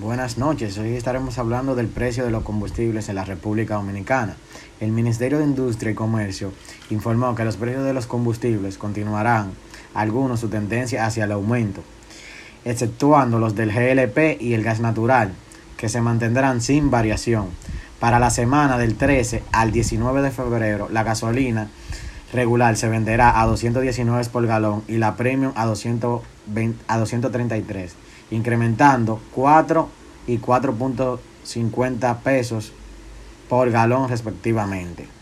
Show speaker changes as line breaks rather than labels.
Buenas noches, hoy estaremos hablando del precio de los combustibles en la República Dominicana. El Ministerio de Industria y Comercio informó que los precios de los combustibles continuarán, algunos su tendencia hacia el aumento, exceptuando los del GLP y el gas natural, que se mantendrán sin variación. Para la semana del 13 al 19 de febrero, la gasolina regular se venderá a 219 por galón y la premium a, 220, a 233 incrementando 4 y 4.50 pesos por galón respectivamente.